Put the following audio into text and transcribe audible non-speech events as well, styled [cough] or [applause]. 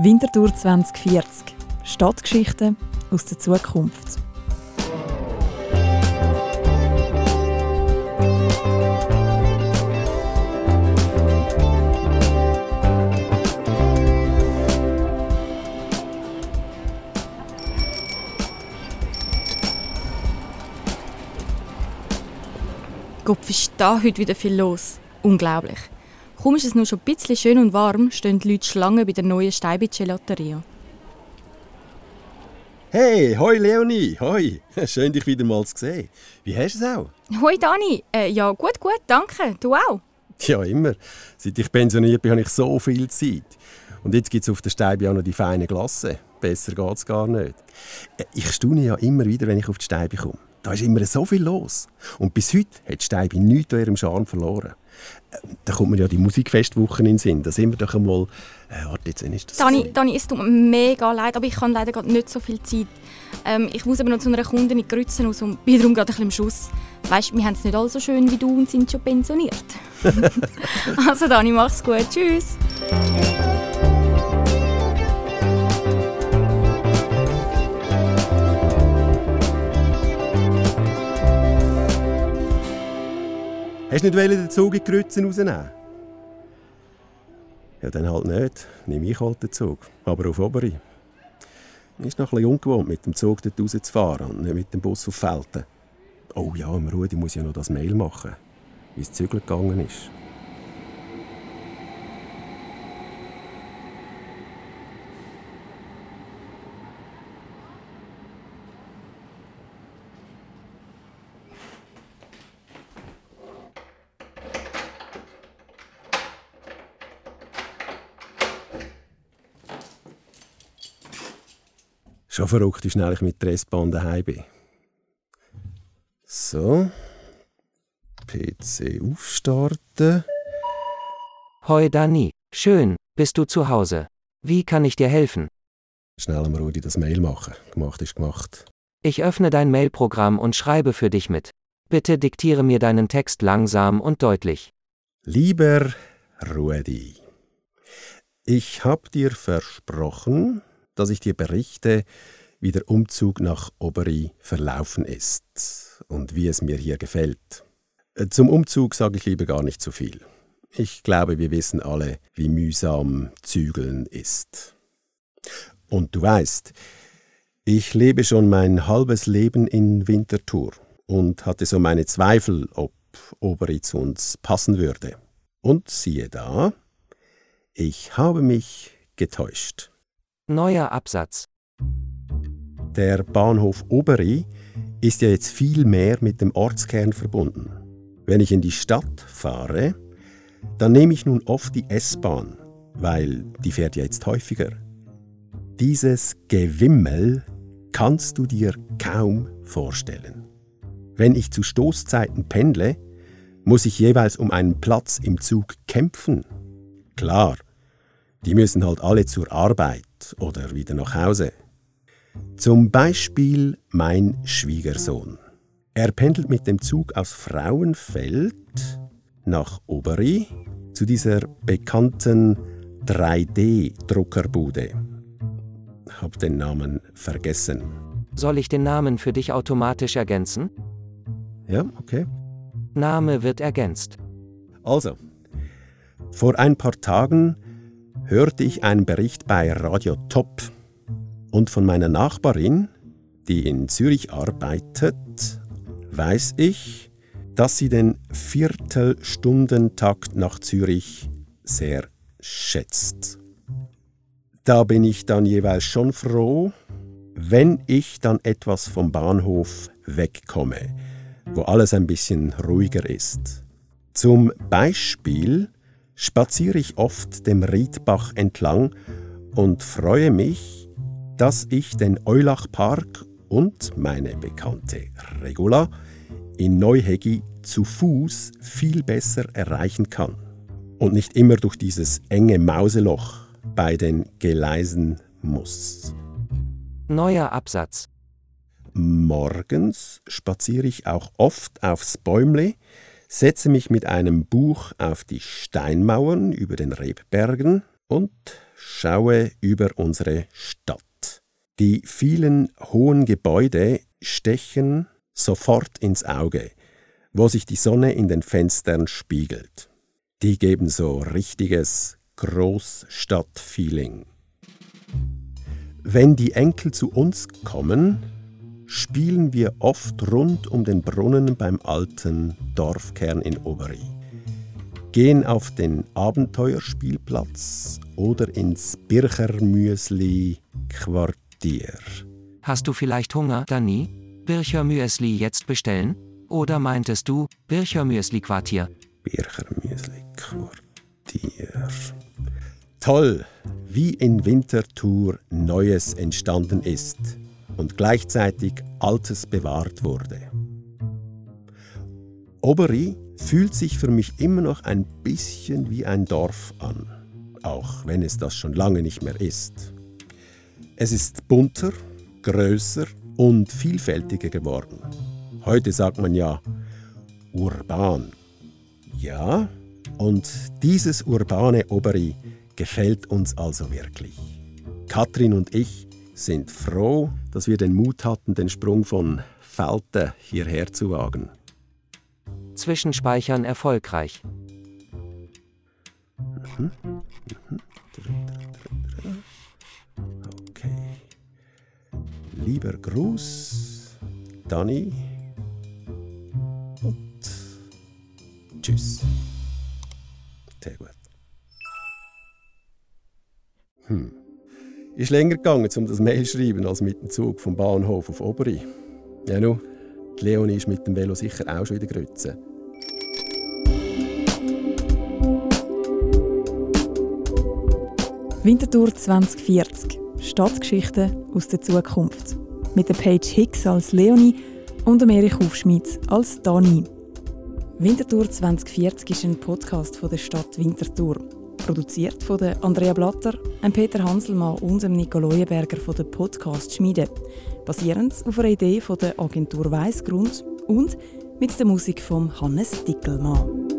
Winterthur 2040. Stadtgeschichten aus der Zukunft. Kopf ist da heute wieder viel los. Unglaublich. Kaum ist es nur schon ein bisschen schön und warm, stehen die Leute Schlangen bei der neuen Steibi Gelateria. Hey, hoi Leonie, hoi. [laughs] Schön, dich wieder mal zu sehen. Wie hast du es auch? Hoi Dani, äh, ja gut, gut, danke. Du auch? Ja, immer. Seit ich pensioniert bin, habe ich so viel Zeit. Und jetzt gibt es auf der Steibi auch noch die feine Glasse. Besser geht es gar nicht. Äh, ich staune ja immer wieder, wenn ich auf die Steibi komme. Da ist immer so viel los. Und bis heute hat Steibi nichts an ihrem Charme verloren. Äh, da kommt mir ja die Musikfestwochen in den Sinn. Da sind wir doch einmal... Äh, warte, jetzt ist das... Dani, Dani, es tut mir mega leid, aber ich habe leider gerade nicht so viel Zeit. Ähm, ich muss aber noch zu einer Kundin in Grützen raus und bin darum gerade ein bisschen im Schuss. Weißt, wir haben es nicht alle so schön wie du und sind schon pensioniert. [laughs] [laughs] also Dani, mach's gut. Tschüss. Hast du nicht den Zug in die Grützen rausnehmen? Ja, dann halt nicht. Nimm ich halt den Zug. Aber auf Oberi. Ist noch bisschen ungewohnt, mit dem Zug dort rauszufahren und nicht mit dem Bus auf Felten. Oh ja, im Rudi muss ja noch das Mail machen, wie es zügel gegangen ist. Schon verrückt, wie schnell ich mit der S-Bahn daheim bin. So. PC aufstarten. Hoi Dani, schön, bist du zu Hause. Wie kann ich dir helfen? Schnell am Rudi das Mail machen. Gemacht ist gemacht. Ich öffne dein Mailprogramm und schreibe für dich mit. Bitte diktiere mir deinen Text langsam und deutlich. Lieber Rudi, ich hab dir versprochen, dass ich dir berichte, wie der Umzug nach Oberi verlaufen ist und wie es mir hier gefällt. Äh, zum Umzug sage ich lieber gar nicht zu viel. Ich glaube, wir wissen alle, wie mühsam Zügeln ist. Und du weißt, ich lebe schon mein halbes Leben in Winterthur und hatte so meine Zweifel, ob Oberi zu uns passen würde. Und siehe da, ich habe mich getäuscht. Neuer Absatz. Der Bahnhof Oberi ist ja jetzt viel mehr mit dem Ortskern verbunden. Wenn ich in die Stadt fahre, dann nehme ich nun oft die S-Bahn, weil die fährt ja jetzt häufiger. Dieses Gewimmel kannst du dir kaum vorstellen. Wenn ich zu Stoßzeiten pendle, muss ich jeweils um einen Platz im Zug kämpfen. Klar, die müssen halt alle zur Arbeit oder wieder nach Hause. Zum Beispiel mein Schwiegersohn. Er pendelt mit dem Zug aus Frauenfeld nach Oberi zu dieser bekannten 3D-Druckerbude. Hab den Namen vergessen. Soll ich den Namen für dich automatisch ergänzen? Ja, okay. Name wird ergänzt. Also, vor ein paar Tagen hörte ich einen Bericht bei Radio Top und von meiner Nachbarin, die in Zürich arbeitet, weiß ich, dass sie den Viertelstundentakt nach Zürich sehr schätzt. Da bin ich dann jeweils schon froh, wenn ich dann etwas vom Bahnhof wegkomme, wo alles ein bisschen ruhiger ist. Zum Beispiel spaziere ich oft dem Riedbach entlang und freue mich, dass ich den Eulachpark und meine bekannte Regula in Neuhegi zu Fuß viel besser erreichen kann und nicht immer durch dieses enge Mauseloch bei den Gleisen muss. Neuer Absatz. Morgens spaziere ich auch oft aufs Bäumle, setze mich mit einem Buch auf die Steinmauern über den Rebbergen und schaue über unsere Stadt. Die vielen hohen Gebäude stechen sofort ins Auge, wo sich die Sonne in den Fenstern spiegelt. Die geben so richtiges Großstadtfeeling. Wenn die Enkel zu uns kommen, spielen wir oft rund um den Brunnen beim alten Dorfkern in Oberi. Gehen auf den Abenteuerspielplatz oder ins Birchermüsli Quartier. Hast du vielleicht Hunger, Dani? Birchermüsli jetzt bestellen? Oder meintest du Birchermüsli Quartier? Birchermüsli Quartier. Toll, wie in Winterthur Neues entstanden ist und gleichzeitig Altes bewahrt wurde. Oberi fühlt sich für mich immer noch ein bisschen wie ein Dorf an, auch wenn es das schon lange nicht mehr ist. Es ist bunter, größer und vielfältiger geworden. Heute sagt man ja urban. Ja, und dieses urbane Oberi gefällt uns also wirklich. Katrin und ich sind froh, dass wir den Mut hatten, den Sprung von Felte hierher zu wagen. Zwischenspeichern erfolgreich. Mhm. Mhm. Okay. Lieber Gruß, Dani und tschüss. Sehr gut. Hm. Ist länger gegangen, um das Mail zu schreiben, als mit dem Zug vom Bahnhof auf Oberi. Ja, nu, die Leonie ist mit dem Velo sicher auch schon in der Grütze. Winterthur 2040. Stadtgeschichten aus der Zukunft. Mit der Paige Hicks als Leonie und dem Erich Hufschmidt als Dani. Winterthur 2040 ist ein Podcast von der Stadt Winterthur. Produziert von Andrea Blatter, Peter Hanselmann und Nico Leuenberger von der Podcast Schmiede. Basierend auf einer Idee von der Agentur Weißgrund und mit der Musik von Hannes Dickelmann.